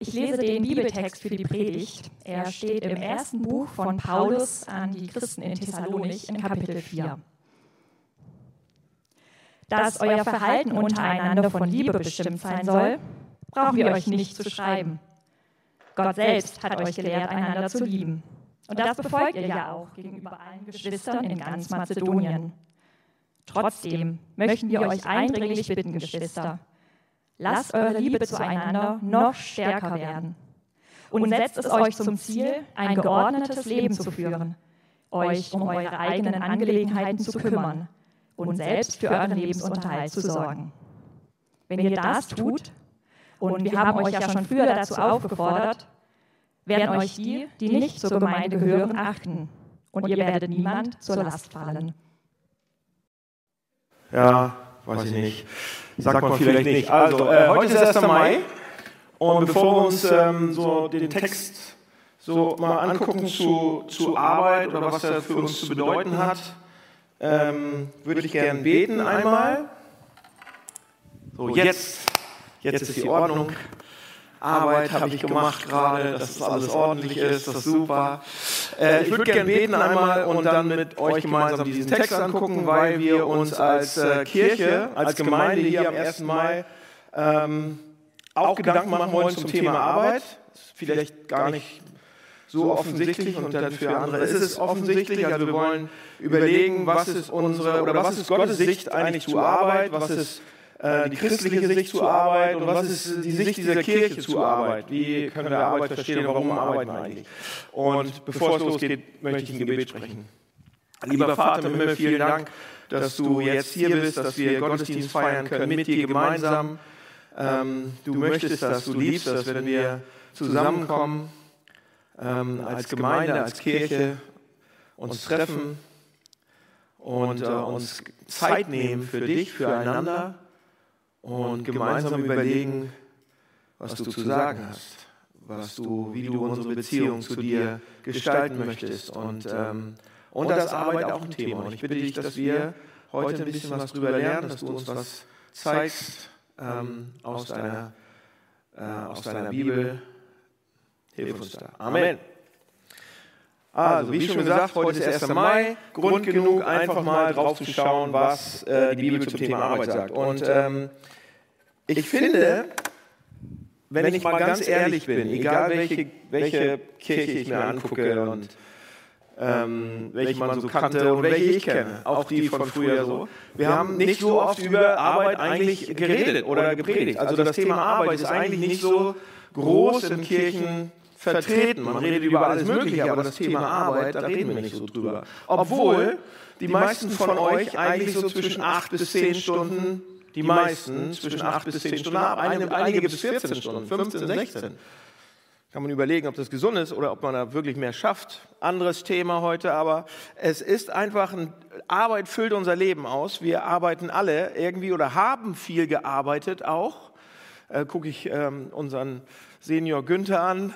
Ich lese den Bibeltext für die Predigt. Er steht im ersten Buch von Paulus an die Christen in Thessalonich in Kapitel 4. Dass euer Verhalten untereinander von Liebe bestimmt sein soll, brauchen wir euch nicht zu schreiben. Gott selbst hat euch gelehrt, einander zu lieben. Und das befolgt ihr ja auch gegenüber allen Geschwistern in ganz Mazedonien. Trotzdem möchten wir euch eindringlich bitten, Geschwister, lasst eure Liebe zueinander noch stärker werden. Und setzt es euch zum Ziel, ein geordnetes Leben zu führen, euch um eure eigenen Angelegenheiten zu kümmern und selbst für euren Lebensunterhalt zu sorgen. Wenn ihr das tut, und wir haben euch ja schon früher dazu aufgefordert, werden euch die, die nicht zur Gemeinde gehören, achten. Und ihr werdet niemand zur Last fallen. Ja, weiß ich nicht. Sagt man vielleicht nicht. Also, äh, heute ist 1. Mai. Und bevor wir uns ähm, so den Text so mal angucken zu, zu Arbeit oder was er für uns zu bedeuten hat, ähm, würde ich gerne beten einmal. So, jetzt, jetzt ist die Ordnung. Arbeit habe ich gemacht gerade, dass das alles ordentlich ist, das ist super. Äh, ich würde gerne beten einmal und dann mit euch gemeinsam diesen Text angucken, weil wir uns als äh, Kirche, als Gemeinde hier am 1. Mai ähm, auch Gedanken machen wollen zum Thema Arbeit. Vielleicht gar nicht so offensichtlich und dann für andere ist es offensichtlich. Also wir wollen überlegen, was ist unsere oder was ist Gottes Sicht eigentlich zur Arbeit, was ist äh, die christliche Sicht zur Arbeit und was ist die Sicht dieser Kirche zur Arbeit? Wie können wir Arbeit verstehen und warum arbeiten wir eigentlich? Und bevor es losgeht, möchte ich ein Gebet sprechen. Lieber Vater im Himmel, vielen Dank, dass du jetzt hier bist, dass wir Gottesdienst feiern können mit dir gemeinsam. Ähm, du möchtest das, du liebst das, wenn wir zusammenkommen ähm, als Gemeinde, als Kirche, uns treffen und äh, uns Zeit nehmen für dich, füreinander und gemeinsam überlegen, was du zu sagen hast, was du, wie du unsere Beziehung zu dir gestalten möchtest. Und, ähm, und das Arbeit auch ein Thema. Und ich bitte dich, dass wir heute ein bisschen was drüber lernen, dass du uns was zeigst ähm, aus, deiner, äh, aus deiner Bibel. Hilf uns da. Amen. Also, wie schon gesagt, heute ist 1. Mai. Grund genug, einfach mal drauf zu schauen, was äh, die Bibel zum Thema Arbeit sagt. Und ähm, ich finde, wenn ich mal ganz ehrlich bin, egal welche, welche Kirche ich mir angucke und ähm, welche man so kannte und welche ich kenne, auch die von früher so. Wir haben nicht so oft über Arbeit eigentlich geredet oder gepredigt. Also das Thema Arbeit ist eigentlich nicht so groß in Kirchen vertreten. Man redet über alles Mögliche, aber das Thema Arbeit, da reden wir nicht so drüber. Obwohl die meisten von euch eigentlich so zwischen acht bis zehn Stunden die meisten zwischen 8 bis 10 Stunden. Einige, einige bis 14 Stunden, 15, 16. Kann man überlegen, ob das gesund ist oder ob man da wirklich mehr schafft. Anderes Thema heute, aber es ist einfach, ein, Arbeit füllt unser Leben aus. Wir arbeiten alle irgendwie oder haben viel gearbeitet auch. Äh, Gucke ich ähm, unseren Senior Günther an.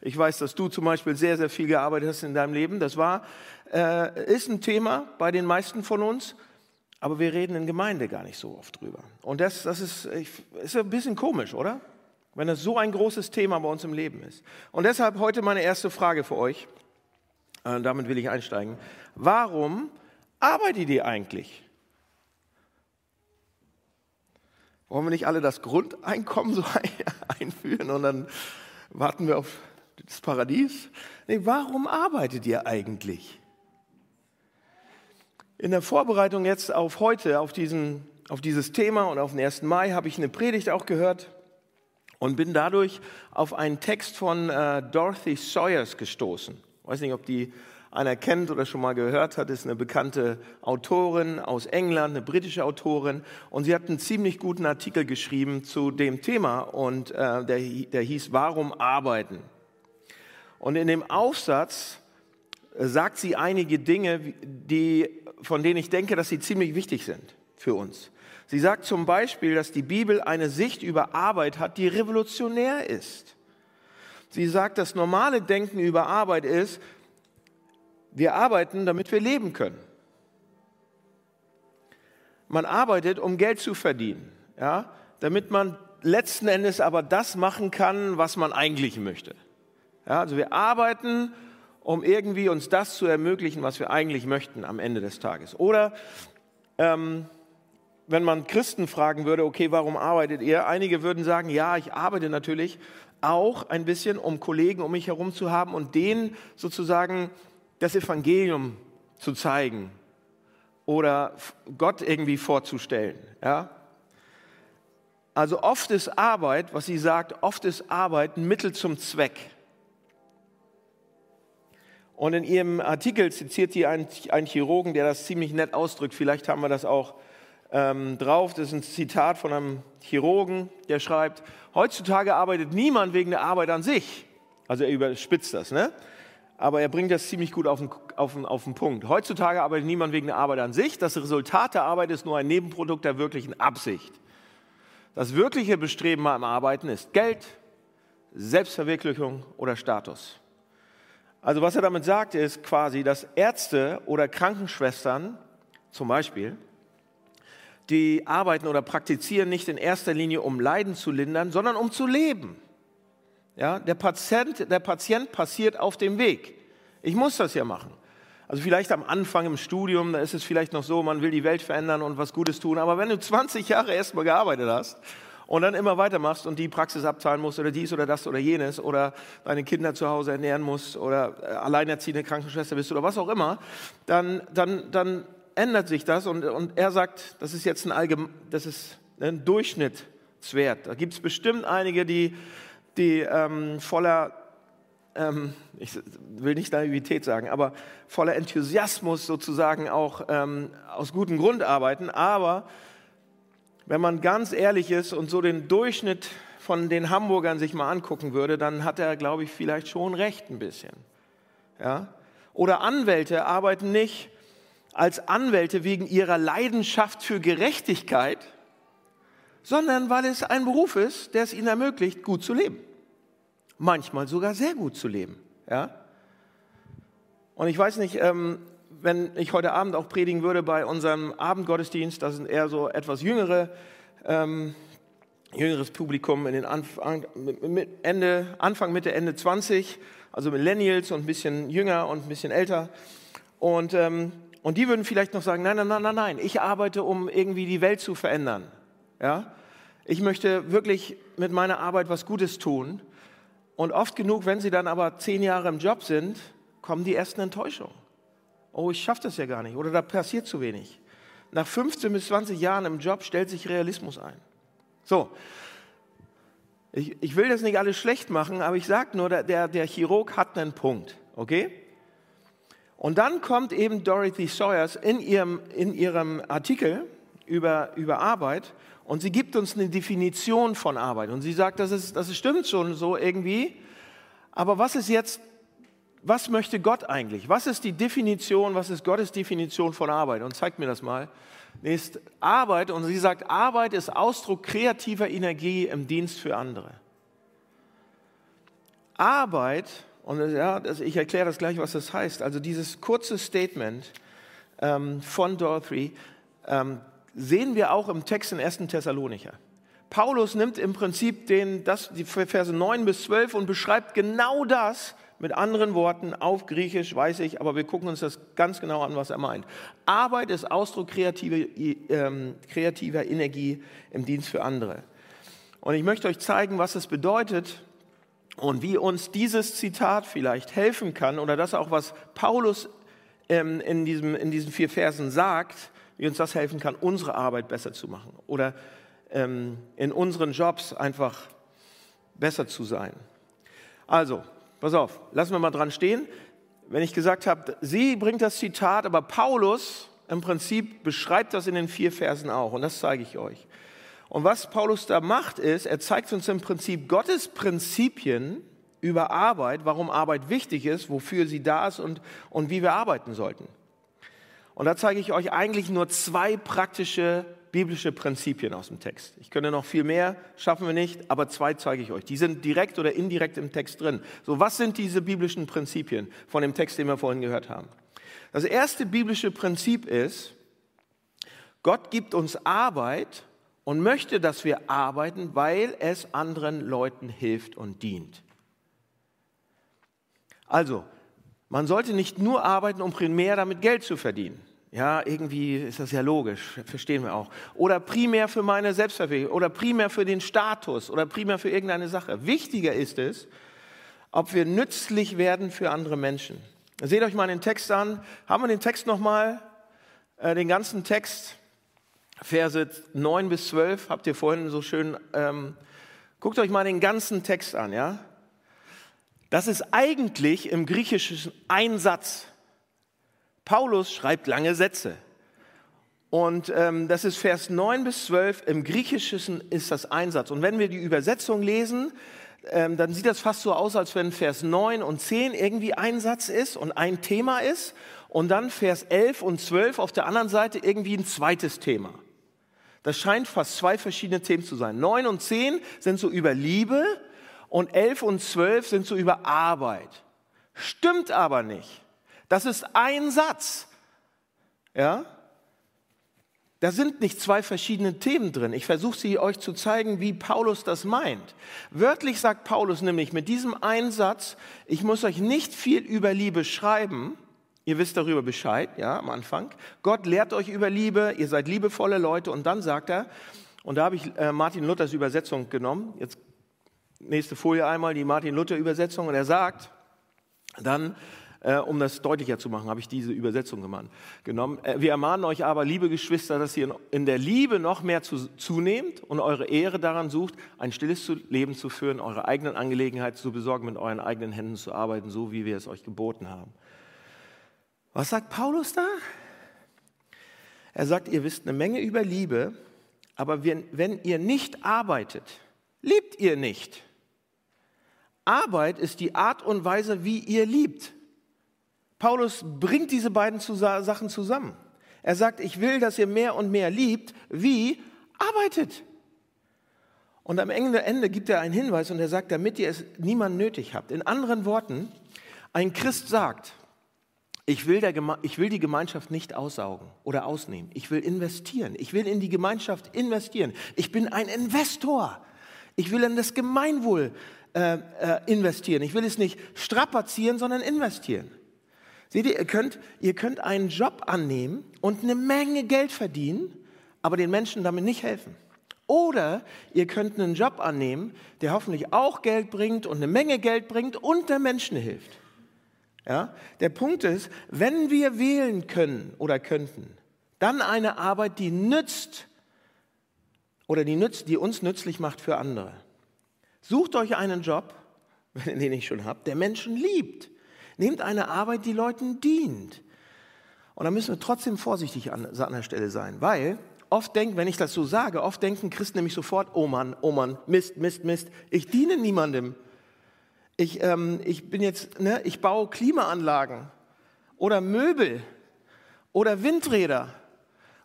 Ich weiß, dass du zum Beispiel sehr, sehr viel gearbeitet hast in deinem Leben. Das war, äh, ist ein Thema bei den meisten von uns. Aber wir reden in Gemeinde gar nicht so oft drüber. Und das, das ist, ist ein bisschen komisch, oder? Wenn das so ein großes Thema bei uns im Leben ist. Und deshalb heute meine erste Frage für euch. Äh, damit will ich einsteigen. Warum arbeitet ihr eigentlich? Wollen wir nicht alle das Grundeinkommen so einführen und dann warten wir auf das Paradies? Nee, warum arbeitet ihr eigentlich? In der Vorbereitung jetzt auf heute, auf, diesen, auf dieses Thema und auf den 1. Mai, habe ich eine Predigt auch gehört und bin dadurch auf einen Text von äh, Dorothy Sawyers gestoßen. Ich weiß nicht, ob die einer kennt oder schon mal gehört hat, ist eine bekannte Autorin aus England, eine britische Autorin. Und sie hat einen ziemlich guten Artikel geschrieben zu dem Thema und äh, der, der hieß Warum arbeiten? Und in dem Aufsatz äh, sagt sie einige Dinge, die von denen ich denke, dass sie ziemlich wichtig sind für uns. Sie sagt zum Beispiel, dass die Bibel eine Sicht über Arbeit hat, die revolutionär ist. Sie sagt, das normale Denken über Arbeit ist, wir arbeiten, damit wir leben können. Man arbeitet, um Geld zu verdienen, ja, damit man letzten Endes aber das machen kann, was man eigentlich möchte. Ja, also wir arbeiten, um irgendwie uns das zu ermöglichen, was wir eigentlich möchten am Ende des Tages. Oder ähm, wenn man Christen fragen würde, okay, warum arbeitet ihr? Einige würden sagen, ja, ich arbeite natürlich auch ein bisschen, um Kollegen um mich herum zu haben und denen sozusagen das Evangelium zu zeigen oder Gott irgendwie vorzustellen. Ja? Also oft ist Arbeit, was sie sagt, oft ist Arbeit ein Mittel zum Zweck. Und in ihrem Artikel zitiert sie einen, einen Chirurgen, der das ziemlich nett ausdrückt. Vielleicht haben wir das auch ähm, drauf. Das ist ein Zitat von einem Chirurgen, der schreibt, heutzutage arbeitet niemand wegen der Arbeit an sich. Also er überspitzt das, ne? Aber er bringt das ziemlich gut auf den, auf, den, auf den Punkt. Heutzutage arbeitet niemand wegen der Arbeit an sich. Das Resultat der Arbeit ist nur ein Nebenprodukt der wirklichen Absicht. Das wirkliche Bestreben am Arbeiten ist Geld, Selbstverwirklichung oder Status. Also was er damit sagt, ist quasi, dass Ärzte oder Krankenschwestern zum Beispiel die arbeiten oder praktizieren nicht in erster Linie, um Leiden zu lindern, sondern um zu leben. Ja, der, Patient, der Patient passiert auf dem Weg. Ich muss das ja machen. Also vielleicht am Anfang im Studium, da ist es vielleicht noch so, man will die Welt verändern und was Gutes tun. Aber wenn du 20 Jahre erstmal gearbeitet hast und dann immer weitermachst und die Praxis abzahlen musst oder dies oder das oder jenes oder deine Kinder zu Hause ernähren musst oder äh, alleinerziehende Krankenschwester bist oder was auch immer, dann, dann, dann ändert sich das und, und er sagt, das ist jetzt ein, Allgeme das ist ein Durchschnittswert. Da gibt es bestimmt einige, die, die ähm, voller, ähm, ich will nicht Naivität sagen, aber voller Enthusiasmus sozusagen auch ähm, aus gutem Grund arbeiten. Aber wenn man ganz ehrlich ist und so den Durchschnitt von den Hamburgern sich mal angucken würde, dann hat er, glaube ich, vielleicht schon recht ein bisschen. Ja? Oder Anwälte arbeiten nicht als Anwälte wegen ihrer Leidenschaft für Gerechtigkeit, sondern weil es ein Beruf ist, der es ihnen ermöglicht, gut zu leben. Manchmal sogar sehr gut zu leben. Ja? Und ich weiß nicht, ähm, wenn ich heute Abend auch predigen würde bei unserem Abendgottesdienst, das sind eher so etwas jüngere, ähm, jüngeres Publikum in den Anfang, Ende, Anfang, Mitte, Ende 20, also Millennials und ein bisschen jünger und ein bisschen älter. Und ähm, und die würden vielleicht noch sagen, nein, nein, nein, nein, nein, ich arbeite, um irgendwie die Welt zu verändern. Ja? Ich möchte wirklich mit meiner Arbeit was Gutes tun. Und oft genug, wenn sie dann aber zehn Jahre im Job sind, kommen die ersten Enttäuschungen. Oh, ich schaffe das ja gar nicht oder da passiert zu wenig. Nach 15 bis 20 Jahren im Job stellt sich Realismus ein. So, ich, ich will das nicht alles schlecht machen, aber ich sage nur, der, der Chirurg hat einen Punkt, okay? Und dann kommt eben Dorothy Sawyers in ihrem, in ihrem Artikel über, über Arbeit und sie gibt uns eine Definition von Arbeit. Und sie sagt, das, ist, das stimmt schon so irgendwie, aber was ist jetzt, was möchte Gott eigentlich? Was ist die Definition, was ist Gottes Definition von Arbeit? Und zeigt mir das mal. Nächst Arbeit, und sie sagt, Arbeit ist Ausdruck kreativer Energie im Dienst für andere. Arbeit und ja, ich erkläre das gleich, was das heißt. Also dieses kurze Statement ähm, von Dorothy ähm, sehen wir auch im Text in 1. Thessalonicher. Paulus nimmt im Prinzip den, das, die Verse 9 bis 12 und beschreibt genau das mit anderen Worten auf Griechisch, weiß ich, aber wir gucken uns das ganz genau an, was er meint. Arbeit ist Ausdruck kreative, ähm, kreativer Energie im Dienst für andere. Und ich möchte euch zeigen, was es bedeutet, und wie uns dieses Zitat vielleicht helfen kann oder das auch, was Paulus ähm, in, diesem, in diesen vier Versen sagt, wie uns das helfen kann, unsere Arbeit besser zu machen oder ähm, in unseren Jobs einfach besser zu sein. Also, pass auf, lassen wir mal dran stehen. Wenn ich gesagt habe, sie bringt das Zitat, aber Paulus im Prinzip beschreibt das in den vier Versen auch und das zeige ich euch. Und was Paulus da macht, ist, er zeigt uns im Prinzip Gottes Prinzipien über Arbeit, warum Arbeit wichtig ist, wofür sie da ist und, und wie wir arbeiten sollten. Und da zeige ich euch eigentlich nur zwei praktische biblische Prinzipien aus dem Text. Ich könnte noch viel mehr, schaffen wir nicht, aber zwei zeige ich euch. Die sind direkt oder indirekt im Text drin. So, was sind diese biblischen Prinzipien von dem Text, den wir vorhin gehört haben? Das erste biblische Prinzip ist, Gott gibt uns Arbeit, und möchte, dass wir arbeiten, weil es anderen Leuten hilft und dient. Also, man sollte nicht nur arbeiten, um primär damit Geld zu verdienen. Ja, irgendwie ist das ja logisch, verstehen wir auch. Oder primär für meine Selbstverwirklichung oder primär für den Status oder primär für irgendeine Sache. Wichtiger ist es, ob wir nützlich werden für andere Menschen. Seht euch mal den Text an. Haben wir den Text nochmal? Äh, den ganzen Text, Verse 9 bis 12, habt ihr vorhin so schön. Ähm, guckt euch mal den ganzen Text an, ja? Das ist eigentlich im Griechischen ein Satz. Paulus schreibt lange Sätze. Und ähm, das ist Vers 9 bis 12. Im Griechischen ist das Einsatz. Und wenn wir die Übersetzung lesen, ähm, dann sieht das fast so aus, als wenn Vers 9 und 10 irgendwie ein Satz ist und ein Thema ist. Und dann Vers 11 und 12 auf der anderen Seite irgendwie ein zweites Thema. Das scheint fast zwei verschiedene Themen zu sein. 9 und 10 sind so über Liebe und 11 und 12 sind so über Arbeit. Stimmt aber nicht. Das ist ein Satz. Ja? Da sind nicht zwei verschiedene Themen drin. Ich versuche sie euch zu zeigen, wie Paulus das meint. Wörtlich sagt Paulus nämlich mit diesem Einsatz, ich muss euch nicht viel über Liebe schreiben. Ihr wisst darüber Bescheid, ja, am Anfang. Gott lehrt euch über Liebe, ihr seid liebevolle Leute. Und dann sagt er, und da habe ich äh, Martin Luthers Übersetzung genommen. Jetzt nächste Folie einmal, die Martin Luther Übersetzung. Und er sagt dann, äh, um das deutlicher zu machen, habe ich diese Übersetzung genommen. Äh, wir ermahnen euch aber, liebe Geschwister, dass ihr in der Liebe noch mehr zu, zunehmt und eure Ehre daran sucht, ein stilles Leben zu führen, eure eigenen Angelegenheiten zu besorgen, mit euren eigenen Händen zu arbeiten, so wie wir es euch geboten haben. Was sagt Paulus da? Er sagt, ihr wisst eine Menge über Liebe, aber wenn, wenn ihr nicht arbeitet, liebt ihr nicht. Arbeit ist die Art und Weise, wie ihr liebt. Paulus bringt diese beiden Sachen zusammen. Er sagt, ich will, dass ihr mehr und mehr liebt, wie arbeitet. Und am Ende gibt er einen Hinweis und er sagt, damit ihr es niemand nötig habt. In anderen Worten, ein Christ sagt, ich will, ich will, die Gemeinschaft nicht aussaugen oder ausnehmen. Ich will investieren. Ich will in die Gemeinschaft investieren. Ich bin ein Investor. Ich will in das Gemeinwohl äh, äh, investieren. Ich will es nicht strapazieren, sondern investieren. Seht ihr, ihr könnt, ihr könnt einen Job annehmen und eine Menge Geld verdienen, aber den Menschen damit nicht helfen. Oder ihr könnt einen Job annehmen, der hoffentlich auch Geld bringt und eine Menge Geld bringt und der Menschen hilft. Ja? Der Punkt ist, wenn wir wählen können oder könnten, dann eine Arbeit, die nützt oder die, nützt, die uns nützlich macht für andere. Sucht euch einen Job, wenn ihr den nicht schon habt, der Menschen liebt Nehmt eine Arbeit, die Leuten dient. Und da müssen wir trotzdem vorsichtig an, an der Stelle sein, weil oft denken, wenn ich das so sage, oft denken Christen nämlich sofort, oh Mann, oh Mann, Mist, Mist, Mist, ich diene niemandem. Ich, ähm, ich bin jetzt, ne, ich baue Klimaanlagen oder Möbel oder Windräder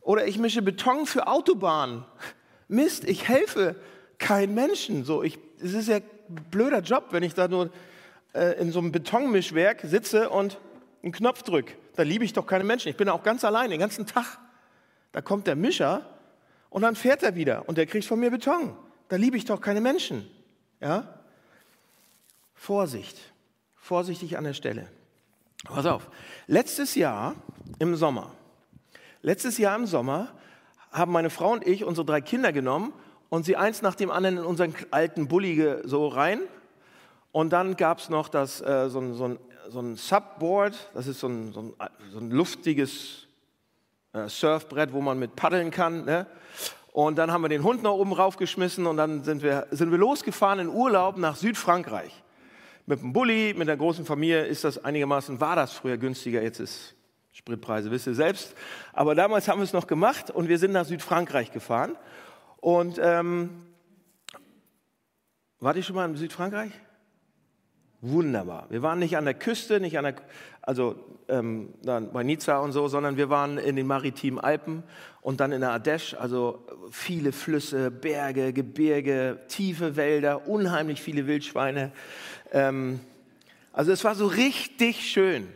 oder ich mische Beton für Autobahnen. Mist, ich helfe keinem Menschen. So, ich, es ist ja ein blöder Job, wenn ich da nur äh, in so einem Betonmischwerk sitze und einen Knopf drücke. Da liebe ich doch keine Menschen. Ich bin auch ganz allein den ganzen Tag. Da kommt der Mischer und dann fährt er wieder und der kriegt von mir Beton. Da liebe ich doch keine Menschen. Ja? Vorsicht. Vorsichtig an der Stelle. Pass auf. Letztes Jahr im Sommer, letztes Jahr im Sommer haben meine Frau und ich unsere drei Kinder genommen und sie eins nach dem anderen in unseren alten Bulli so rein und dann gab es noch das, äh, so, ein, so, ein, so, ein, Subboard, das ist so ein, so ein luftiges äh, Surfbrett, wo man mit paddeln kann. Ne? Und dann haben wir den Hund noch oben raufgeschmissen und dann sind wir, sind wir losgefahren in Urlaub nach Südfrankreich. Mit dem Bulli, mit der großen Familie ist das einigermaßen, war das früher günstiger, jetzt ist Spritpreise, wisst ihr selbst. Aber damals haben wir es noch gemacht und wir sind nach Südfrankreich gefahren. Und ähm, wart ihr schon mal in Südfrankreich? Wunderbar. Wir waren nicht an der Küste, nicht an der, also ähm, bei Nizza und so, sondern wir waren in den maritimen Alpen und dann in der Ardèche, also viele Flüsse, Berge, Gebirge, tiefe Wälder, unheimlich viele Wildschweine. Ähm, also es war so richtig schön.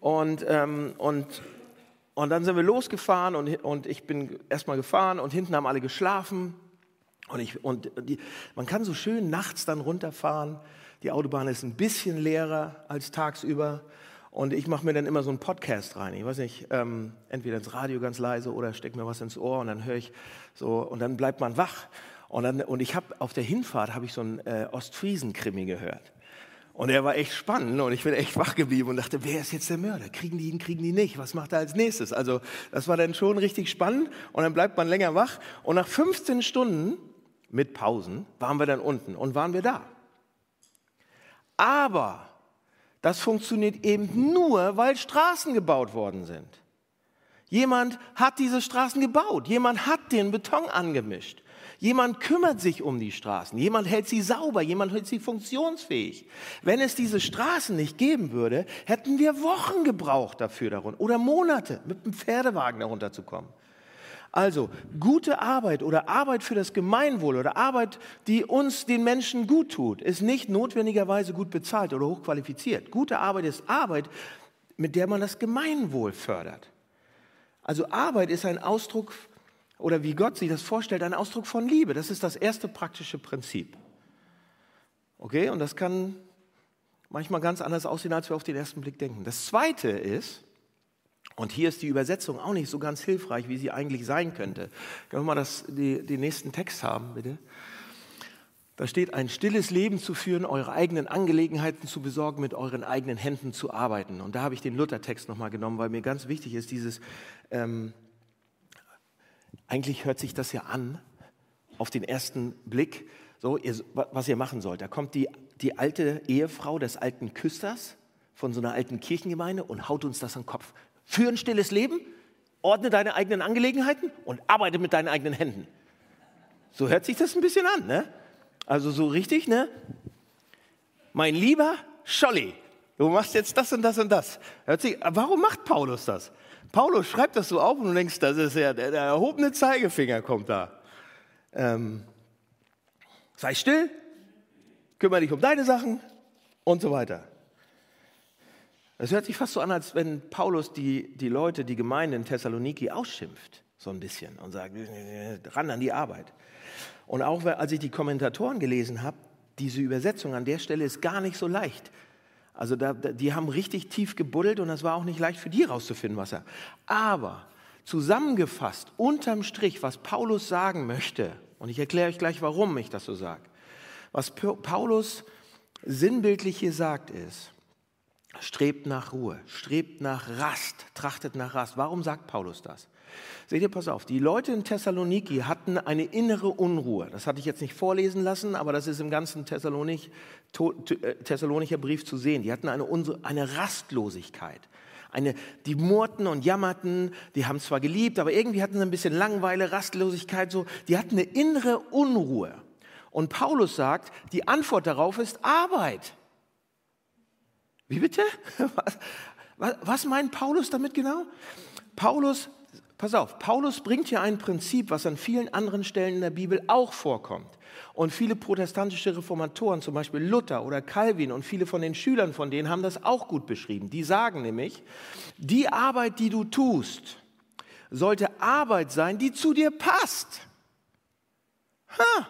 Und, ähm, und, Und dann sind wir losgefahren und, und ich bin erstmal gefahren und hinten haben alle geschlafen. Und, ich, und die, man kann so schön nachts dann runterfahren. Die Autobahn ist ein bisschen leerer als tagsüber. Und ich mache mir dann immer so einen Podcast rein. Ich weiß nicht, ähm, entweder ins Radio ganz leise oder stecke mir was ins Ohr und dann höre ich so und dann bleibt man wach. Und, dann, und ich habe auf der Hinfahrt habe ich so einen äh, Ostfriesen-Krimi gehört. Und er war echt spannend und ich bin echt wach geblieben und dachte, wer ist jetzt der Mörder? Kriegen die ihn, kriegen die nicht? Was macht er als nächstes? Also das war dann schon richtig spannend und dann bleibt man länger wach. Und nach 15 Stunden mit Pausen waren wir dann unten und waren wir da. Aber das funktioniert eben nur, weil Straßen gebaut worden sind. Jemand hat diese Straßen gebaut, jemand hat den Beton angemischt. Jemand kümmert sich um die Straßen, jemand hält sie sauber, jemand hält sie funktionsfähig. Wenn es diese Straßen nicht geben würde, hätten wir Wochen gebraucht dafür darunter oder Monate mit dem Pferdewagen darunter zu kommen. Also gute Arbeit oder Arbeit für das Gemeinwohl oder Arbeit, die uns, den Menschen gut tut, ist nicht notwendigerweise gut bezahlt oder hochqualifiziert. Gute Arbeit ist Arbeit, mit der man das Gemeinwohl fördert. Also Arbeit ist ein Ausdruck oder wie Gott sich das vorstellt, ein Ausdruck von Liebe. Das ist das erste praktische Prinzip. Okay, und das kann manchmal ganz anders aussehen, als wir auf den ersten Blick denken. Das zweite ist, und hier ist die Übersetzung auch nicht so ganz hilfreich, wie sie eigentlich sein könnte. Können wir mal das, die, den nächsten Text haben, bitte? Da steht, ein stilles Leben zu führen, eure eigenen Angelegenheiten zu besorgen, mit euren eigenen Händen zu arbeiten. Und da habe ich den Luthertext nochmal genommen, weil mir ganz wichtig ist, dieses, ähm, eigentlich hört sich das ja an, auf den ersten Blick, so, ihr, was ihr machen sollt. Da kommt die, die alte Ehefrau des alten Küsters von so einer alten Kirchengemeinde und haut uns das an den Kopf. Führ ein stilles Leben, ordne deine eigenen Angelegenheiten und arbeite mit deinen eigenen Händen. So hört sich das ein bisschen an, ne? Also so richtig, ne? Mein lieber Scholli, du machst jetzt das und das und das. Hört sich, warum macht Paulus das? Paulus schreibt das so auf und du denkst, das ist ja der, der erhobene Zeigefinger kommt da. Ähm, sei still, kümmere dich um deine Sachen und so weiter. Es hört sich fast so an, als wenn Paulus die, die Leute, die Gemeinde in Thessaloniki ausschimpft, so ein bisschen und sagt, ran an die Arbeit. Und auch als ich die Kommentatoren gelesen habe, diese Übersetzung an der Stelle ist gar nicht so leicht. Also da, die haben richtig tief gebuddelt und das war auch nicht leicht für die rauszufinden, was er. Aber zusammengefasst, unterm Strich, was Paulus sagen möchte, und ich erkläre euch gleich, warum ich das so sage. Was Paulus sinnbildlich hier sagt ist, strebt nach Ruhe, strebt nach Rast, trachtet nach Rast. Warum sagt Paulus das? Seht ihr, pass auf, die Leute in Thessaloniki hatten eine innere Unruhe. Das hatte ich jetzt nicht vorlesen lassen, aber das ist im ganzen Thessalonik, äh, Thessalonicher Brief zu sehen. Die hatten eine, eine Rastlosigkeit. Eine, die murrten und jammerten, die haben zwar geliebt, aber irgendwie hatten sie ein bisschen Langeweile, Rastlosigkeit, so. Die hatten eine innere Unruhe. Und Paulus sagt, die Antwort darauf ist Arbeit. Wie bitte? Was, was, was meint Paulus damit genau? Paulus Pass auf, Paulus bringt hier ein Prinzip, was an vielen anderen Stellen in der Bibel auch vorkommt. Und viele protestantische Reformatoren, zum Beispiel Luther oder Calvin und viele von den Schülern von denen haben das auch gut beschrieben. Die sagen nämlich, die Arbeit, die du tust, sollte Arbeit sein, die zu dir passt. Ha!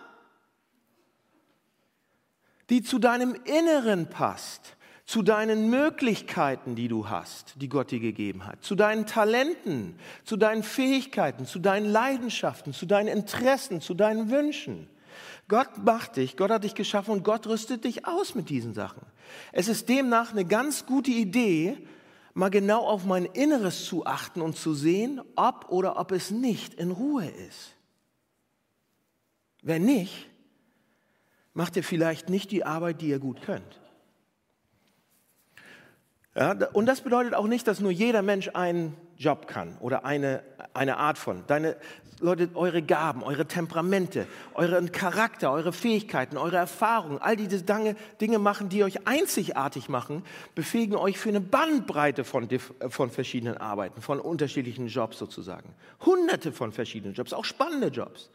Die zu deinem Inneren passt zu deinen Möglichkeiten, die du hast, die Gott dir gegeben hat, zu deinen Talenten, zu deinen Fähigkeiten, zu deinen Leidenschaften, zu deinen Interessen, zu deinen Wünschen. Gott macht dich, Gott hat dich geschaffen und Gott rüstet dich aus mit diesen Sachen. Es ist demnach eine ganz gute Idee, mal genau auf mein Inneres zu achten und zu sehen, ob oder ob es nicht in Ruhe ist. Wenn nicht, macht ihr vielleicht nicht die Arbeit, die ihr gut könnt. Ja, und das bedeutet auch nicht, dass nur jeder Mensch einen Job kann oder eine, eine Art von. Deine, Leute, eure Gaben, eure Temperamente, euren Charakter, eure Fähigkeiten, eure Erfahrungen, all diese Dinge machen, die euch einzigartig machen, befähigen euch für eine Bandbreite von, von verschiedenen Arbeiten, von unterschiedlichen Jobs sozusagen. Hunderte von verschiedenen Jobs, auch spannende Jobs.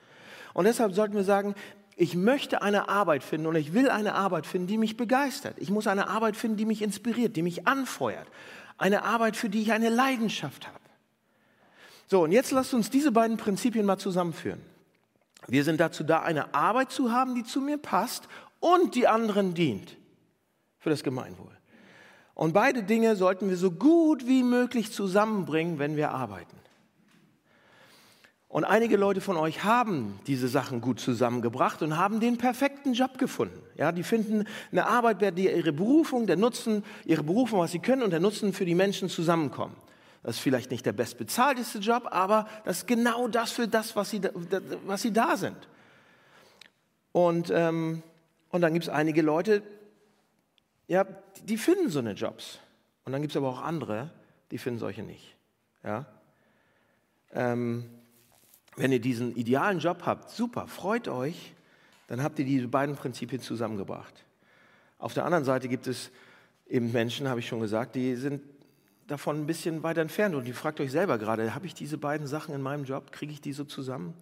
Und deshalb sollten wir sagen, ich möchte eine Arbeit finden und ich will eine Arbeit finden, die mich begeistert. Ich muss eine Arbeit finden, die mich inspiriert, die mich anfeuert. Eine Arbeit, für die ich eine Leidenschaft habe. So, und jetzt lasst uns diese beiden Prinzipien mal zusammenführen. Wir sind dazu da, eine Arbeit zu haben, die zu mir passt und die anderen dient für das Gemeinwohl. Und beide Dinge sollten wir so gut wie möglich zusammenbringen, wenn wir arbeiten. Und einige Leute von euch haben diese Sachen gut zusammengebracht und haben den perfekten Job gefunden. Ja, die finden eine Arbeit, bei der ihre Berufung, der Nutzen, ihre Berufung, was sie können und der Nutzen für die Menschen zusammenkommen. Das ist vielleicht nicht der bestbezahlteste Job, aber das ist genau das für das, was sie, was sie da sind. Und, ähm, und dann gibt es einige Leute, ja, die finden so eine Jobs. Und dann gibt es aber auch andere, die finden solche nicht. Ja? Ähm, wenn ihr diesen idealen Job habt, super, freut euch, dann habt ihr diese beiden Prinzipien zusammengebracht. Auf der anderen Seite gibt es eben Menschen, habe ich schon gesagt, die sind davon ein bisschen weiter entfernt und ihr fragt euch selber gerade, habe ich diese beiden Sachen in meinem Job, kriege ich die so zusammen?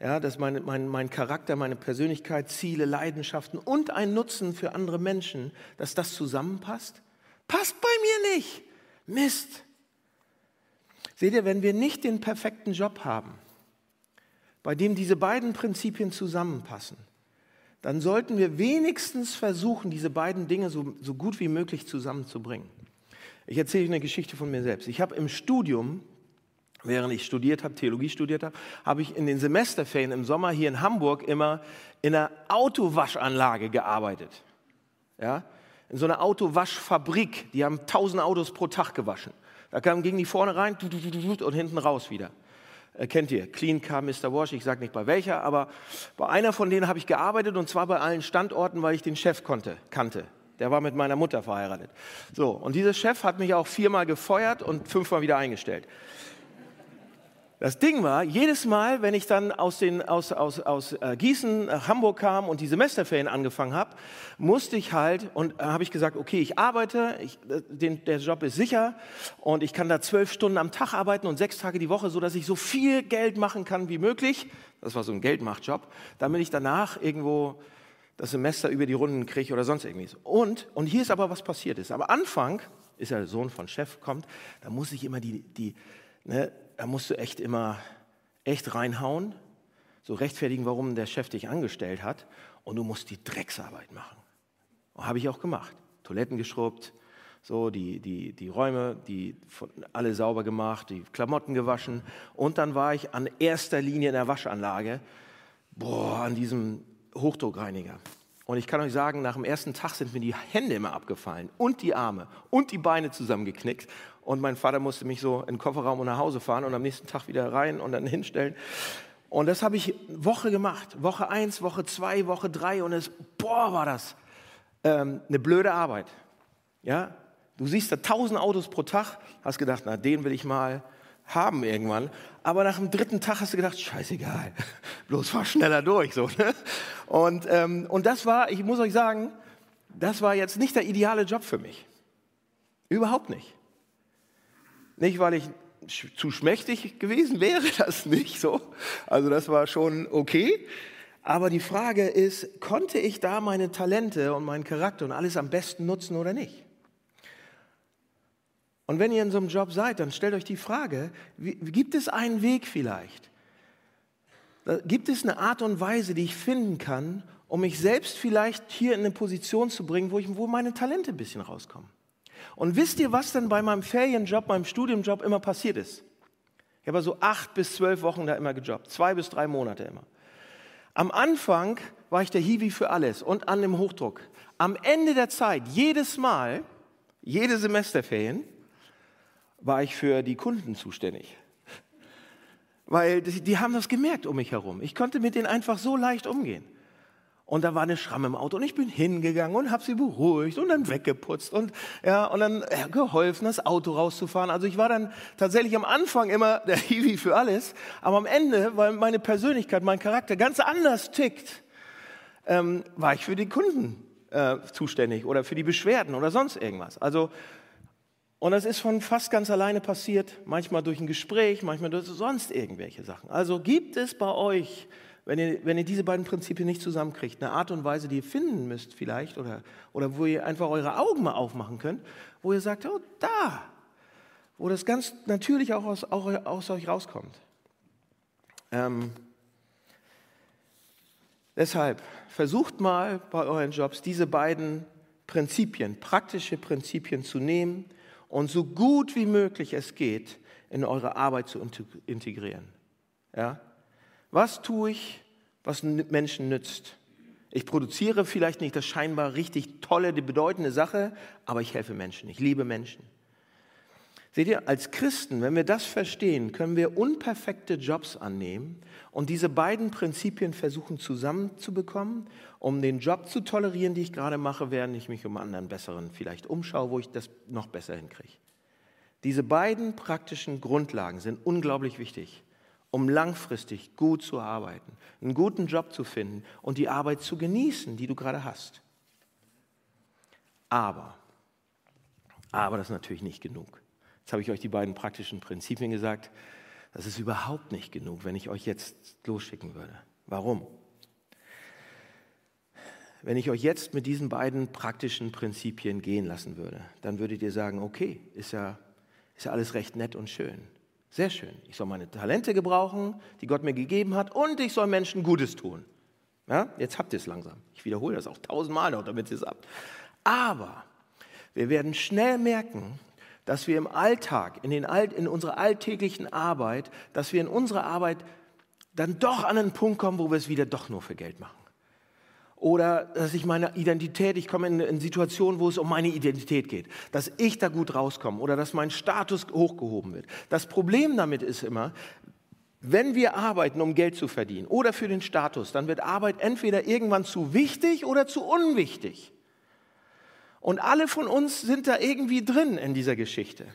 Ja, dass mein, mein, mein Charakter, meine Persönlichkeit, Ziele, Leidenschaften und ein Nutzen für andere Menschen, dass das zusammenpasst? Passt bei mir nicht. Mist. Seht ihr, wenn wir nicht den perfekten Job haben, bei dem diese beiden Prinzipien zusammenpassen, dann sollten wir wenigstens versuchen, diese beiden Dinge so, so gut wie möglich zusammenzubringen. Ich erzähle eine Geschichte von mir selbst. Ich habe im Studium während ich studiert habe, Theologie studiert habe, habe ich in den Semesterferien im Sommer hier in Hamburg immer in einer Autowaschanlage gearbeitet. Ja? In so einer Autowaschfabrik. Die haben tausend Autos pro Tag gewaschen. Da kamen, gingen die vorne rein und hinten raus wieder. Äh, kennt ihr? Clean Car Mr. Wash, ich sage nicht bei welcher, aber bei einer von denen habe ich gearbeitet und zwar bei allen Standorten, weil ich den Chef konnte, kannte. Der war mit meiner Mutter verheiratet. So, und dieser Chef hat mich auch viermal gefeuert und fünfmal wieder eingestellt. Das Ding war, jedes Mal, wenn ich dann aus, den, aus, aus, aus äh, Gießen nach Hamburg kam und die Semesterferien angefangen habe, musste ich halt, und äh, habe ich gesagt, okay, ich arbeite, ich, äh, den, der Job ist sicher und ich kann da zwölf Stunden am Tag arbeiten und sechs Tage die Woche, so dass ich so viel Geld machen kann wie möglich. Das war so ein Geldmachtjob, damit ich danach irgendwo das Semester über die Runden kriege oder sonst irgendwie. Und, und hier ist aber was passiert ist. Am Anfang, ist ja der Sohn von Chef, kommt, da muss ich immer die, die ne, da musst du echt immer echt reinhauen, so rechtfertigen, warum der Chef dich angestellt hat und du musst die Drecksarbeit machen. Habe ich auch gemacht. Toiletten geschrubbt, so die, die, die Räume, die alle sauber gemacht, die Klamotten gewaschen und dann war ich an erster Linie in der Waschanlage, boah, an diesem Hochdruckreiniger. Und ich kann euch sagen, nach dem ersten Tag sind mir die Hände immer abgefallen und die Arme und die Beine zusammengeknickt. Und mein Vater musste mich so in den Kofferraum und nach Hause fahren und am nächsten Tag wieder rein und dann hinstellen. Und das habe ich Woche gemacht. Woche eins, Woche zwei, Woche drei. Und es, boah, war das ähm, eine blöde Arbeit. Ja, du siehst da tausend Autos pro Tag, hast gedacht, na, den will ich mal haben irgendwann. Aber nach dem dritten Tag hast du gedacht, scheißegal, bloß fahr schneller durch. So, ne? und, ähm, und das war, ich muss euch sagen, das war jetzt nicht der ideale Job für mich. Überhaupt nicht. Nicht, weil ich zu schmächtig gewesen wäre, das nicht so. Also das war schon okay. Aber die Frage ist, konnte ich da meine Talente und meinen Charakter und alles am besten nutzen oder nicht? Und wenn ihr in so einem Job seid, dann stellt euch die Frage, wie, gibt es einen Weg vielleicht? Gibt es eine Art und Weise, die ich finden kann, um mich selbst vielleicht hier in eine Position zu bringen, wo, ich, wo meine Talente ein bisschen rauskommen? Und wisst ihr, was denn bei meinem Ferienjob, meinem Studiumjob immer passiert ist? Ich habe so acht bis zwölf Wochen da immer gejobbt, zwei bis drei Monate immer. Am Anfang war ich der Hiwi für alles und an dem Hochdruck. Am Ende der Zeit, jedes Mal, jede Semesterferien, war ich für die Kunden zuständig. Weil die, die haben das gemerkt um mich herum. Ich konnte mit denen einfach so leicht umgehen. Und da war eine Schramme im Auto und ich bin hingegangen und habe sie beruhigt und dann weggeputzt und, ja, und dann ja, geholfen, das Auto rauszufahren. Also ich war dann tatsächlich am Anfang immer der Hiwi für alles, aber am Ende, weil meine Persönlichkeit, mein Charakter ganz anders tickt, ähm, war ich für die Kunden äh, zuständig oder für die Beschwerden oder sonst irgendwas. Also und das ist von fast ganz alleine passiert, manchmal durch ein Gespräch, manchmal durch sonst irgendwelche Sachen. Also gibt es bei euch wenn ihr, wenn ihr diese beiden Prinzipien nicht zusammenkriegt, eine Art und Weise, die ihr finden müsst vielleicht, oder, oder wo ihr einfach eure Augen mal aufmachen könnt, wo ihr sagt, oh, da, wo das ganz natürlich auch aus, auch aus euch rauskommt. Ähm, deshalb versucht mal bei euren Jobs diese beiden Prinzipien, praktische Prinzipien zu nehmen und so gut wie möglich es geht, in eure Arbeit zu integrieren. Ja? Was tue ich, was Menschen nützt? Ich produziere vielleicht nicht das scheinbar richtig tolle, die bedeutende Sache, aber ich helfe Menschen, ich liebe Menschen. Seht ihr, als Christen, wenn wir das verstehen, können wir unperfekte Jobs annehmen und diese beiden Prinzipien versuchen zusammenzubekommen, um den Job zu tolerieren, den ich gerade mache, während ich mich um anderen besseren vielleicht umschaue, wo ich das noch besser hinkriege. Diese beiden praktischen Grundlagen sind unglaublich wichtig, um langfristig gut zu arbeiten, einen guten Job zu finden und die Arbeit zu genießen, die du gerade hast. Aber, aber das ist natürlich nicht genug. Jetzt habe ich euch die beiden praktischen Prinzipien gesagt. Das ist überhaupt nicht genug, wenn ich euch jetzt losschicken würde. Warum? Wenn ich euch jetzt mit diesen beiden praktischen Prinzipien gehen lassen würde, dann würdet ihr sagen, okay, ist ja, ist ja alles recht nett und schön. Sehr schön. Ich soll meine Talente gebrauchen, die Gott mir gegeben hat, und ich soll Menschen Gutes tun. Ja, jetzt habt ihr es langsam. Ich wiederhole das auch tausendmal noch, damit ihr es habt. Aber wir werden schnell merken, dass wir im Alltag, in, den Alt, in unserer alltäglichen Arbeit, dass wir in unserer Arbeit dann doch an einen Punkt kommen, wo wir es wieder doch nur für Geld machen. Oder dass ich meine Identität, ich komme in, in Situationen, wo es um meine Identität geht, dass ich da gut rauskomme oder dass mein Status hochgehoben wird. Das Problem damit ist immer, wenn wir arbeiten, um Geld zu verdienen oder für den Status, dann wird Arbeit entweder irgendwann zu wichtig oder zu unwichtig. Und alle von uns sind da irgendwie drin in dieser Geschichte.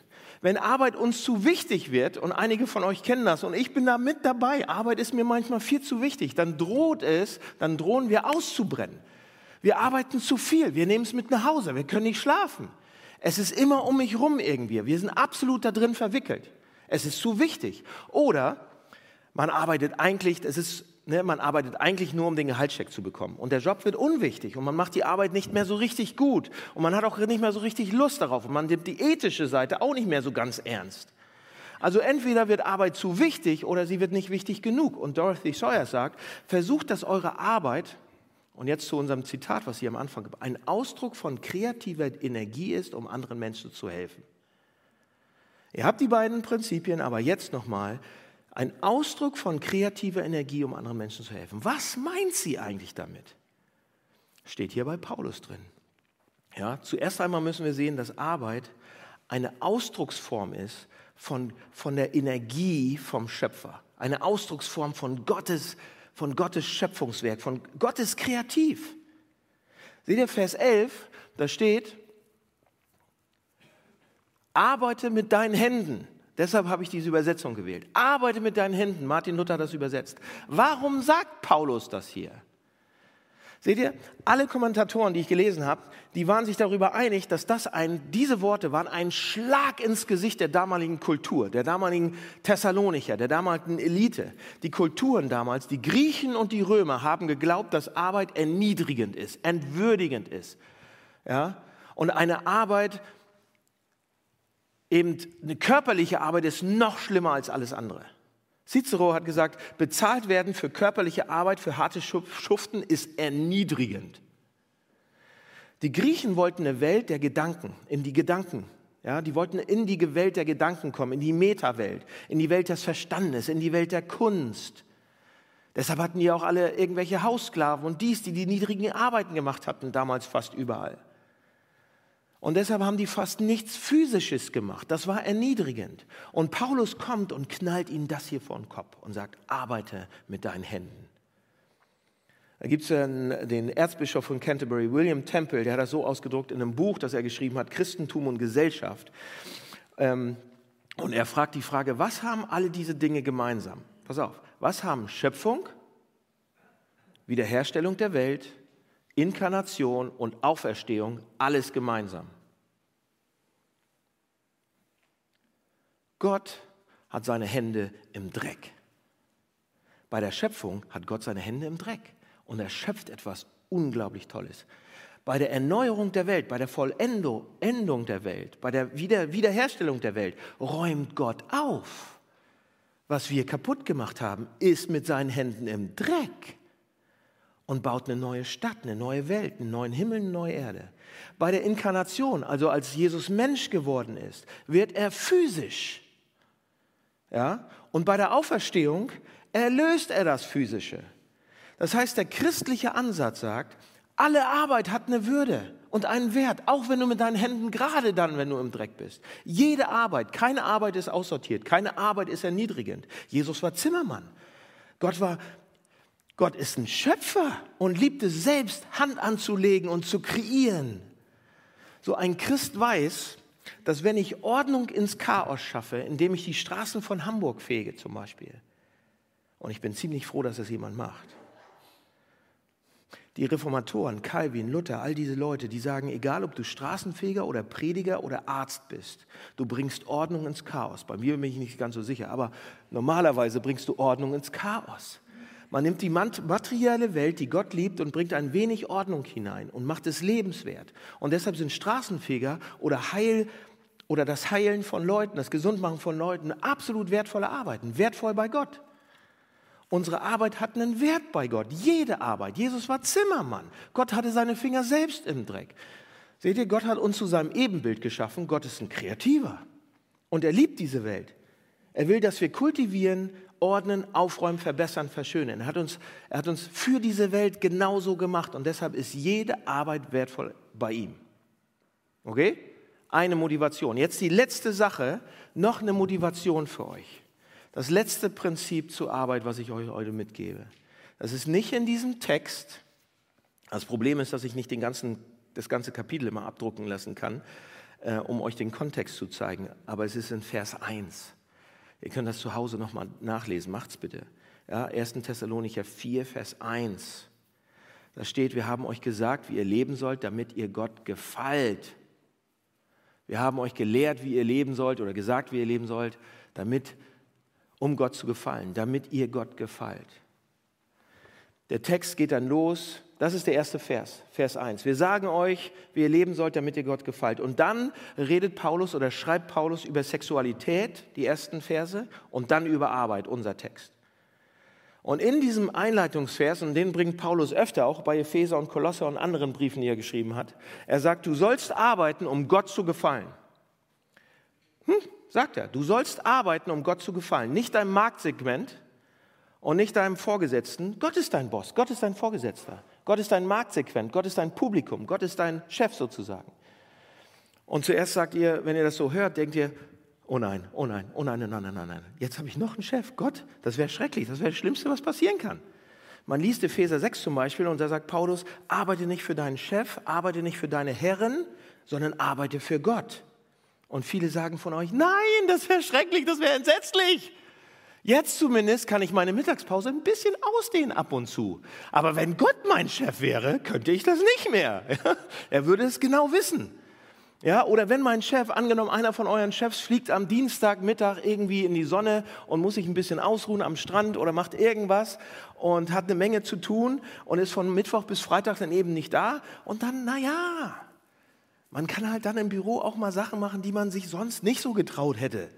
Wenn Arbeit uns zu wichtig wird, und einige von euch kennen das, und ich bin da mit dabei, Arbeit ist mir manchmal viel zu wichtig, dann droht es, dann drohen wir auszubrennen. Wir arbeiten zu viel, wir nehmen es mit nach Hause, wir können nicht schlafen. Es ist immer um mich rum irgendwie, wir sind absolut da drin verwickelt. Es ist zu wichtig. Oder man arbeitet eigentlich, es ist ne, man arbeitet eigentlich nur, um den Gehaltscheck zu bekommen. Und der Job wird unwichtig und man macht die Arbeit nicht mehr so richtig gut. Und man hat auch nicht mehr so richtig Lust darauf. Und man nimmt die ethische Seite auch nicht mehr so ganz ernst. Also entweder wird Arbeit zu wichtig oder sie wird nicht wichtig genug. Und Dorothy Sawyer sagt, versucht, dass eure Arbeit, und jetzt zu unserem Zitat, was hier am Anfang ein Ausdruck von kreativer Energie ist, um anderen Menschen zu helfen. Ihr habt die beiden Prinzipien, aber jetzt nochmal, ein Ausdruck von kreativer Energie, um anderen Menschen zu helfen. Was meint sie eigentlich damit? Steht hier bei Paulus drin. Ja, zuerst einmal müssen wir sehen, dass Arbeit eine Ausdrucksform ist von, von der Energie vom Schöpfer. Eine Ausdrucksform von Gottes, von Gottes Schöpfungswerk, von Gottes Kreativ. Seht ihr Vers 11, da steht, arbeite mit deinen Händen Deshalb habe ich diese Übersetzung gewählt. Arbeite mit deinen Händen. Martin Luther hat das übersetzt. Warum sagt Paulus das hier? Seht ihr, alle Kommentatoren, die ich gelesen habe, die waren sich darüber einig, dass das ein, diese Worte waren ein Schlag ins Gesicht der damaligen Kultur, der damaligen Thessalonicher, der damaligen Elite. Die Kulturen damals, die Griechen und die Römer haben geglaubt, dass Arbeit erniedrigend ist, entwürdigend ist. Ja? Und eine Arbeit, eben eine körperliche Arbeit ist noch schlimmer als alles andere. Cicero hat gesagt, bezahlt werden für körperliche Arbeit, für harte Schuften ist erniedrigend. Die Griechen wollten eine Welt der Gedanken, in die Gedanken. Ja, die wollten in die Welt der Gedanken kommen, in die Metawelt, in die Welt des Verstandes, in die Welt der Kunst. Deshalb hatten die auch alle irgendwelche Haussklaven und dies, die die niedrigen Arbeiten gemacht hatten, damals fast überall. Und deshalb haben die fast nichts Physisches gemacht. Das war erniedrigend. Und Paulus kommt und knallt ihnen das hier vor den Kopf und sagt, arbeite mit deinen Händen. Da gibt es den Erzbischof von Canterbury, William Temple, der hat das so ausgedruckt in einem Buch, das er geschrieben hat, Christentum und Gesellschaft. Ähm, und er fragt die Frage, was haben alle diese Dinge gemeinsam? Pass auf, was haben Schöpfung, Wiederherstellung der Welt, Inkarnation und Auferstehung alles gemeinsam. Gott hat seine Hände im Dreck. Bei der Schöpfung hat Gott seine Hände im Dreck und er schöpft etwas unglaublich Tolles. bei der Erneuerung der Welt, bei der Vollendung der Welt, bei der Wieder Wiederherstellung der Welt, räumt Gott auf. Was wir kaputt gemacht haben, ist mit seinen Händen im Dreck und baut eine neue Stadt, eine neue Welt, einen neuen Himmel, eine neue Erde. Bei der Inkarnation, also als Jesus Mensch geworden ist, wird er physisch. Ja? Und bei der Auferstehung erlöst er das Physische. Das heißt, der christliche Ansatz sagt, alle Arbeit hat eine Würde und einen Wert, auch wenn du mit deinen Händen, gerade dann, wenn du im Dreck bist. Jede Arbeit, keine Arbeit ist aussortiert, keine Arbeit ist erniedrigend. Jesus war Zimmermann. Gott war, Gott ist ein Schöpfer und liebte selbst Hand anzulegen und zu kreieren. So ein Christ weiß, dass wenn ich Ordnung ins Chaos schaffe, indem ich die Straßen von Hamburg fege zum Beispiel, und ich bin ziemlich froh, dass das jemand macht, die Reformatoren, Calvin, Luther, all diese Leute, die sagen, egal ob du Straßenfeger oder Prediger oder Arzt bist, du bringst Ordnung ins Chaos. Bei mir bin ich nicht ganz so sicher, aber normalerweise bringst du Ordnung ins Chaos. Man nimmt die materielle Welt, die Gott liebt, und bringt ein wenig Ordnung hinein und macht es lebenswert. Und deshalb sind Straßenfeger oder Heil oder das Heilen von Leuten, das Gesundmachen von Leuten absolut wertvolle Arbeiten, wertvoll bei Gott. Unsere Arbeit hat einen Wert bei Gott. Jede Arbeit. Jesus war Zimmermann. Gott hatte seine Finger selbst im Dreck. Seht ihr, Gott hat uns zu seinem Ebenbild geschaffen. Gott ist ein Kreativer. Und er liebt diese Welt. Er will, dass wir kultivieren, ordnen, aufräumen, verbessern, verschönern. Er hat uns, er hat uns für diese Welt genauso gemacht. Und deshalb ist jede Arbeit wertvoll bei ihm. Okay? Eine Motivation. Jetzt die letzte Sache, noch eine Motivation für euch. Das letzte Prinzip zur Arbeit, was ich euch heute mitgebe. Das ist nicht in diesem Text. Das Problem ist, dass ich nicht den ganzen, das ganze Kapitel immer abdrucken lassen kann, äh, um euch den Kontext zu zeigen. Aber es ist in Vers 1. Ihr könnt das zu Hause nochmal nachlesen. Macht's bitte. Ja, 1. Thessalonicher 4, Vers 1. Da steht, wir haben euch gesagt, wie ihr leben sollt, damit ihr Gott gefällt. Wir haben euch gelehrt, wie ihr leben sollt oder gesagt, wie ihr leben sollt, damit um Gott zu gefallen, damit ihr Gott gefällt. Der Text geht dann los. Das ist der erste Vers, Vers 1. Wir sagen euch, wie ihr leben sollt, damit ihr Gott gefällt. Und dann redet Paulus oder schreibt Paulus über Sexualität, die ersten Verse, und dann über Arbeit, unser Text. Und in diesem Einleitungsvers, und den bringt Paulus öfter auch bei Epheser und Kolosser und anderen Briefen, die er geschrieben hat, er sagt, du sollst arbeiten, um Gott zu gefallen. Hm, sagt er, du sollst arbeiten, um Gott zu gefallen. Nicht deinem Marktsegment und nicht deinem Vorgesetzten. Gott ist dein Boss, Gott ist dein Vorgesetzter. Gott ist dein Marktsegment, Gott ist dein Publikum, Gott ist dein Chef sozusagen. Und zuerst sagt ihr, wenn ihr das so hört, denkt ihr, oh nein, oh nein, oh nein, nein, nein, nein, nein. Jetzt habe ich noch einen Chef. Gott, das wäre schrecklich, das wäre das Schlimmste, was passieren kann. Man liest Epheser 6 zum Beispiel und da sagt Paulus, arbeite nicht für deinen Chef, arbeite nicht für deine Herren, sondern arbeite für Gott. Und viele sagen von euch, nein, das wäre schrecklich, das wäre entsetzlich. Jetzt zumindest kann ich meine Mittagspause ein bisschen ausdehnen ab und zu. Aber wenn Gott mein Chef wäre, könnte ich das nicht mehr. er würde es genau wissen. Ja, oder wenn mein Chef, angenommen einer von euren Chefs fliegt am Dienstagmittag irgendwie in die Sonne und muss sich ein bisschen ausruhen am Strand oder macht irgendwas und hat eine Menge zu tun und ist von Mittwoch bis Freitag dann eben nicht da und dann, na ja, man kann halt dann im Büro auch mal Sachen machen, die man sich sonst nicht so getraut hätte,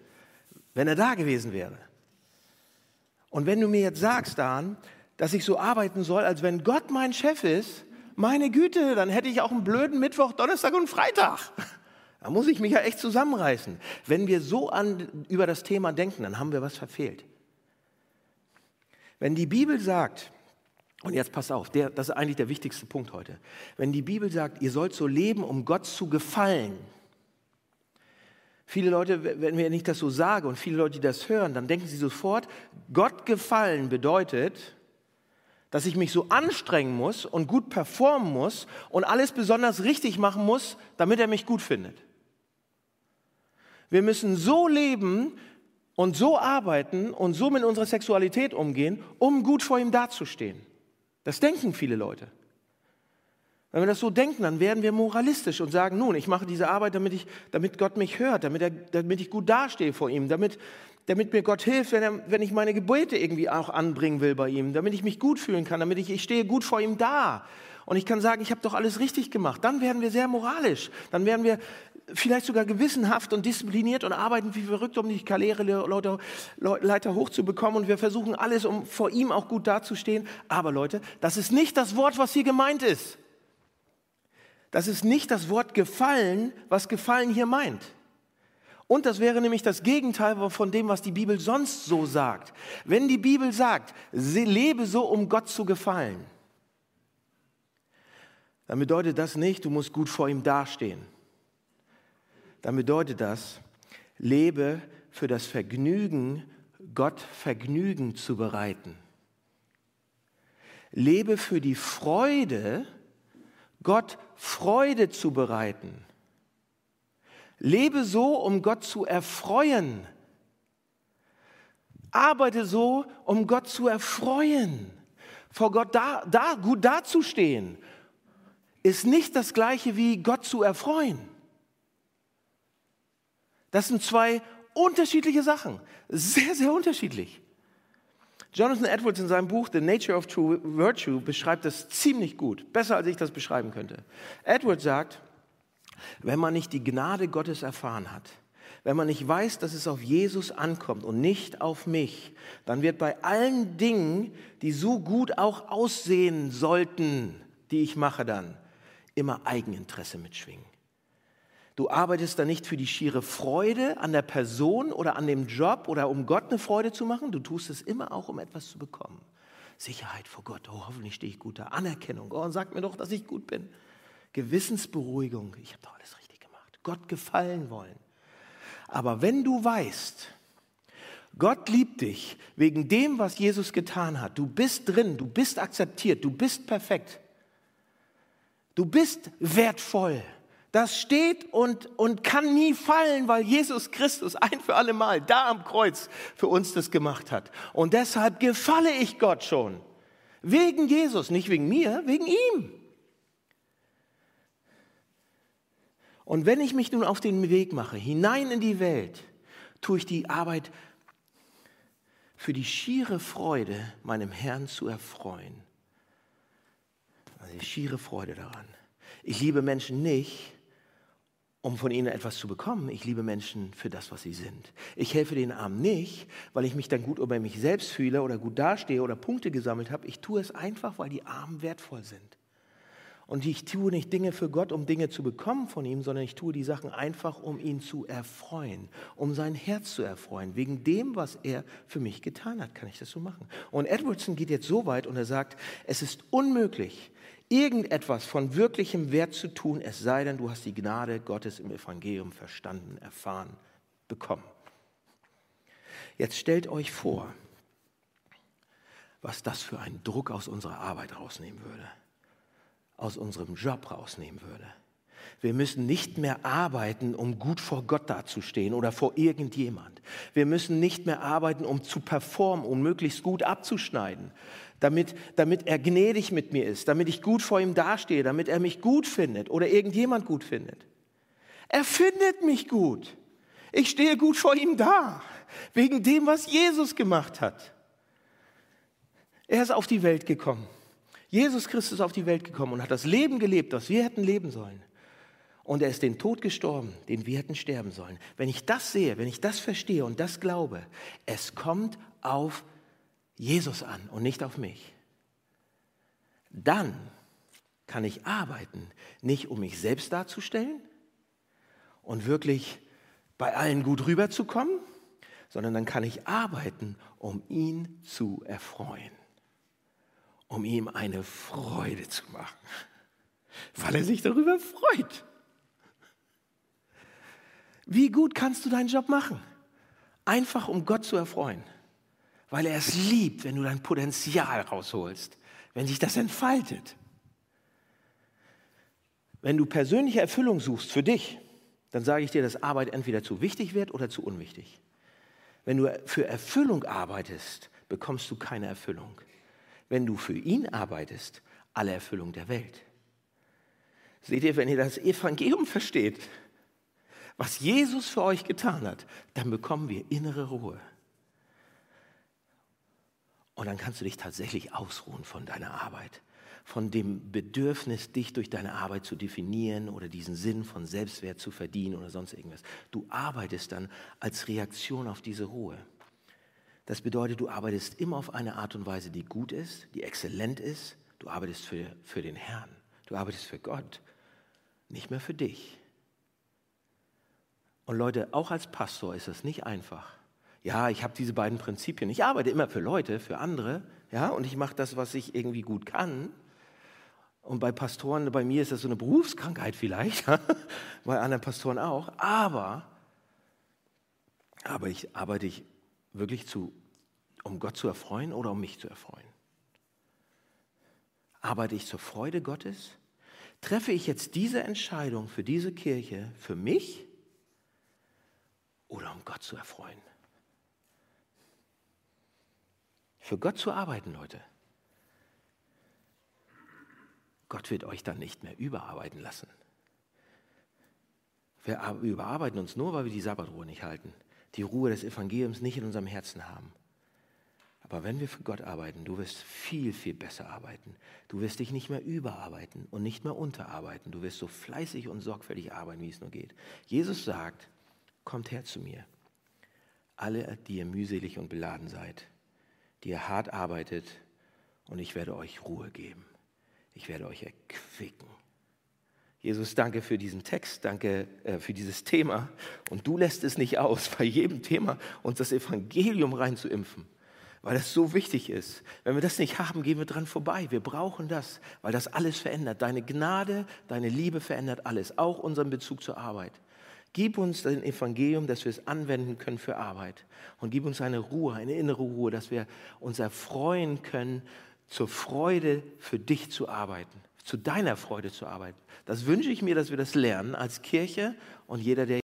wenn er da gewesen wäre. Und wenn du mir jetzt sagst, Dan, dass ich so arbeiten soll, als wenn Gott mein Chef ist, meine Güte, dann hätte ich auch einen blöden Mittwoch, Donnerstag und Freitag. Da muss ich mich ja echt zusammenreißen. Wenn wir so an, über das Thema denken, dann haben wir was verfehlt. Wenn die Bibel sagt, und jetzt pass auf, der, das ist eigentlich der wichtigste Punkt heute. Wenn die Bibel sagt, ihr sollt so leben, um Gott zu gefallen. Viele Leute, wenn wir nicht das so sagen und viele Leute, die das hören, dann denken sie sofort, Gott gefallen bedeutet, dass ich mich so anstrengen muss und gut performen muss und alles besonders richtig machen muss, damit er mich gut findet. Wir müssen so leben und so arbeiten und so mit unserer Sexualität umgehen, um gut vor ihm dazustehen. Das denken viele Leute. Wenn wir das so denken, dann werden wir moralistisch und sagen, nun, ich mache diese Arbeit, damit, ich, damit Gott mich hört, damit, er, damit ich gut dastehe vor ihm, damit, damit mir Gott hilft, wenn, er, wenn ich meine Gebete irgendwie auch anbringen will bei ihm, damit ich mich gut fühlen kann, damit ich, ich stehe gut vor ihm da. und ich kann sagen, ich habe doch alles richtig gemacht, dann werden wir sehr moralisch. Dann werden wir vielleicht sogar gewissenhaft und diszipliniert und arbeiten wie verrückt, um die Karriereleiter hochzubekommen. Und wir versuchen alles, um vor ihm auch gut dazustehen. Aber Leute, das ist nicht das Wort, was hier gemeint ist. Das ist nicht das Wort gefallen, was gefallen hier meint. Und das wäre nämlich das Gegenteil von dem, was die Bibel sonst so sagt. Wenn die Bibel sagt, lebe so, um Gott zu gefallen, dann bedeutet das nicht, du musst gut vor ihm dastehen dann bedeutet das, lebe für das Vergnügen, Gott Vergnügen zu bereiten. Lebe für die Freude, Gott Freude zu bereiten. Lebe so, um Gott zu erfreuen. Arbeite so, um Gott zu erfreuen. Vor Gott da, da, gut dazustehen, ist nicht das gleiche wie Gott zu erfreuen. Das sind zwei unterschiedliche Sachen. Sehr, sehr unterschiedlich. Jonathan Edwards in seinem Buch The Nature of True Virtue beschreibt das ziemlich gut. Besser als ich das beschreiben könnte. Edwards sagt, wenn man nicht die Gnade Gottes erfahren hat, wenn man nicht weiß, dass es auf Jesus ankommt und nicht auf mich, dann wird bei allen Dingen, die so gut auch aussehen sollten, die ich mache dann, immer Eigeninteresse mitschwingen. Du arbeitest da nicht für die schiere Freude an der Person oder an dem Job oder um Gott eine Freude zu machen. Du tust es immer auch, um etwas zu bekommen. Sicherheit vor Gott. Oh, hoffentlich stehe ich gut da. Anerkennung. Oh, sag mir doch, dass ich gut bin. Gewissensberuhigung. Ich habe doch alles richtig gemacht. Gott gefallen wollen. Aber wenn du weißt, Gott liebt dich wegen dem, was Jesus getan hat. Du bist drin, du bist akzeptiert, du bist perfekt. Du bist wertvoll. Das steht und, und kann nie fallen, weil Jesus Christus ein für alle Mal da am Kreuz für uns das gemacht hat. Und deshalb gefalle ich Gott schon. Wegen Jesus, nicht wegen mir, wegen ihm. Und wenn ich mich nun auf den Weg mache, hinein in die Welt, tue ich die Arbeit für die schiere Freude, meinem Herrn zu erfreuen. Also die schiere Freude daran. Ich liebe Menschen nicht, um von ihnen etwas zu bekommen. Ich liebe Menschen für das, was sie sind. Ich helfe den Armen nicht, weil ich mich dann gut über mich selbst fühle oder gut dastehe oder Punkte gesammelt habe. Ich tue es einfach, weil die Armen wertvoll sind. Und ich tue nicht Dinge für Gott, um Dinge zu bekommen von ihm, sondern ich tue die Sachen einfach, um ihn zu erfreuen, um sein Herz zu erfreuen. Wegen dem, was er für mich getan hat, kann ich das so machen. Und Edwardson geht jetzt so weit und er sagt, es ist unmöglich, irgendetwas von wirklichem Wert zu tun, es sei denn, du hast die Gnade Gottes im Evangelium verstanden, erfahren, bekommen. Jetzt stellt euch vor, was das für einen Druck aus unserer Arbeit rausnehmen würde, aus unserem Job rausnehmen würde. Wir müssen nicht mehr arbeiten, um gut vor Gott dazustehen oder vor irgendjemand. Wir müssen nicht mehr arbeiten, um zu performen, um möglichst gut abzuschneiden, damit, damit er gnädig mit mir ist, damit ich gut vor ihm dastehe, damit er mich gut findet oder irgendjemand gut findet. Er findet mich gut. Ich stehe gut vor ihm da, wegen dem, was Jesus gemacht hat. Er ist auf die Welt gekommen. Jesus Christus ist auf die Welt gekommen und hat das Leben gelebt, das wir hätten leben sollen. Und er ist den Tod gestorben, den wir hätten sterben sollen. Wenn ich das sehe, wenn ich das verstehe und das glaube, es kommt auf Jesus an und nicht auf mich, dann kann ich arbeiten, nicht um mich selbst darzustellen und wirklich bei allen gut rüberzukommen, sondern dann kann ich arbeiten, um ihn zu erfreuen, um ihm eine Freude zu machen, weil er sich darüber freut. Wie gut kannst du deinen Job machen? Einfach um Gott zu erfreuen weil er es liebt, wenn du dein Potenzial rausholst, wenn sich das entfaltet. Wenn du persönliche Erfüllung suchst für dich, dann sage ich dir, dass Arbeit entweder zu wichtig wird oder zu unwichtig. Wenn du für Erfüllung arbeitest, bekommst du keine Erfüllung. Wenn du für ihn arbeitest, alle Erfüllung der Welt. Seht ihr, wenn ihr das Evangelium versteht, was Jesus für euch getan hat, dann bekommen wir innere Ruhe. Und dann kannst du dich tatsächlich ausruhen von deiner Arbeit, von dem Bedürfnis, dich durch deine Arbeit zu definieren oder diesen Sinn von Selbstwert zu verdienen oder sonst irgendwas. Du arbeitest dann als Reaktion auf diese Ruhe. Das bedeutet, du arbeitest immer auf eine Art und Weise, die gut ist, die exzellent ist. Du arbeitest für, für den Herrn. Du arbeitest für Gott, nicht mehr für dich. Und Leute, auch als Pastor ist das nicht einfach. Ja, ich habe diese beiden Prinzipien. Ich arbeite immer für Leute, für andere, ja, und ich mache das, was ich irgendwie gut kann. Und bei Pastoren, bei mir ist das so eine Berufskrankheit vielleicht, bei anderen Pastoren auch. Aber, aber ich arbeite ich wirklich zu, um Gott zu erfreuen oder um mich zu erfreuen? Arbeite ich zur Freude Gottes? Treffe ich jetzt diese Entscheidung für diese Kirche für mich oder um Gott zu erfreuen? Für Gott zu arbeiten, Leute. Gott wird euch dann nicht mehr überarbeiten lassen. Wir überarbeiten uns nur, weil wir die Sabbatruhe nicht halten, die Ruhe des Evangeliums nicht in unserem Herzen haben. Aber wenn wir für Gott arbeiten, du wirst viel, viel besser arbeiten. Du wirst dich nicht mehr überarbeiten und nicht mehr unterarbeiten. Du wirst so fleißig und sorgfältig arbeiten, wie es nur geht. Jesus sagt, kommt her zu mir. Alle, die ihr mühselig und beladen seid, die ihr hart arbeitet, und ich werde euch Ruhe geben ich werde euch erquicken. Jesus, danke für diesen Text, danke äh, für dieses Thema. Und du lässt es nicht aus, bei jedem Thema uns das Evangelium reinzuimpfen, weil das so wichtig ist. Wenn wir das nicht haben, gehen wir dran vorbei. Wir brauchen das, weil das alles verändert. Deine Gnade, deine Liebe verändert alles, auch unseren Bezug zur Arbeit. Gib uns das Evangelium, dass wir es anwenden können für Arbeit. Und gib uns eine Ruhe, eine innere Ruhe, dass wir uns erfreuen können zur Freude für dich zu arbeiten, zu deiner Freude zu arbeiten. Das wünsche ich mir, dass wir das lernen als Kirche und jeder, der